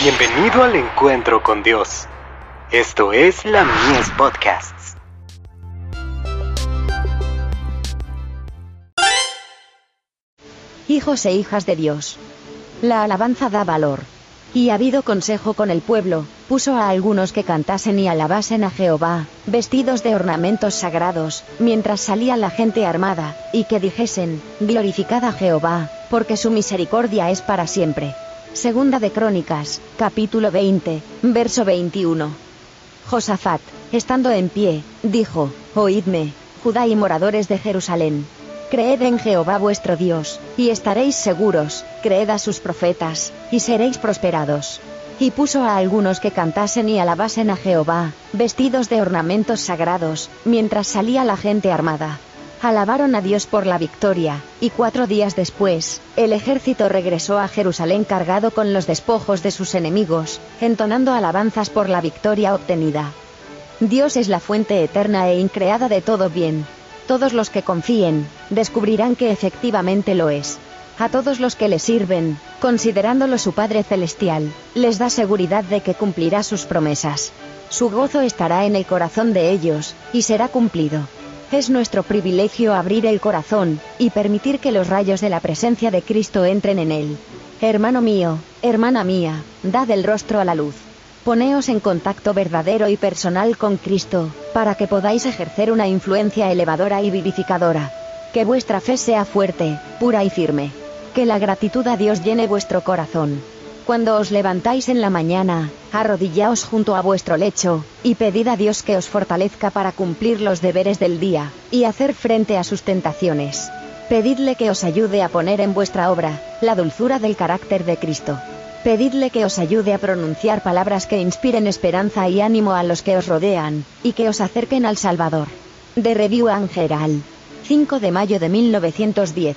Bienvenido al encuentro con Dios. Esto es la Mies Podcasts. Hijos e hijas de Dios. La alabanza da valor. Y habido consejo con el pueblo, puso a algunos que cantasen y alabasen a Jehová, vestidos de ornamentos sagrados, mientras salía la gente armada, y que dijesen, Glorificad a Jehová, porque su misericordia es para siempre. Segunda de Crónicas, capítulo 20, verso 21. Josafat, estando en pie, dijo, Oídme, Judá y moradores de Jerusalén. Creed en Jehová vuestro Dios, y estaréis seguros, creed a sus profetas, y seréis prosperados. Y puso a algunos que cantasen y alabasen a Jehová, vestidos de ornamentos sagrados, mientras salía la gente armada. Alabaron a Dios por la victoria, y cuatro días después, el ejército regresó a Jerusalén cargado con los despojos de sus enemigos, entonando alabanzas por la victoria obtenida. Dios es la fuente eterna e increada de todo bien. Todos los que confíen, descubrirán que efectivamente lo es. A todos los que le sirven, considerándolo su Padre Celestial, les da seguridad de que cumplirá sus promesas. Su gozo estará en el corazón de ellos, y será cumplido. Es nuestro privilegio abrir el corazón, y permitir que los rayos de la presencia de Cristo entren en él. Hermano mío, hermana mía, dad el rostro a la luz. Poneos en contacto verdadero y personal con Cristo, para que podáis ejercer una influencia elevadora y vivificadora. Que vuestra fe sea fuerte, pura y firme. Que la gratitud a Dios llene vuestro corazón. Cuando os levantáis en la mañana, arrodillaos junto a vuestro lecho, y pedid a Dios que os fortalezca para cumplir los deberes del día, y hacer frente a sus tentaciones. Pedidle que os ayude a poner en vuestra obra, la dulzura del carácter de Cristo. Pedidle que os ayude a pronunciar palabras que inspiren esperanza y ánimo a los que os rodean, y que os acerquen al Salvador. De Review Angeral. 5 de mayo de 1910.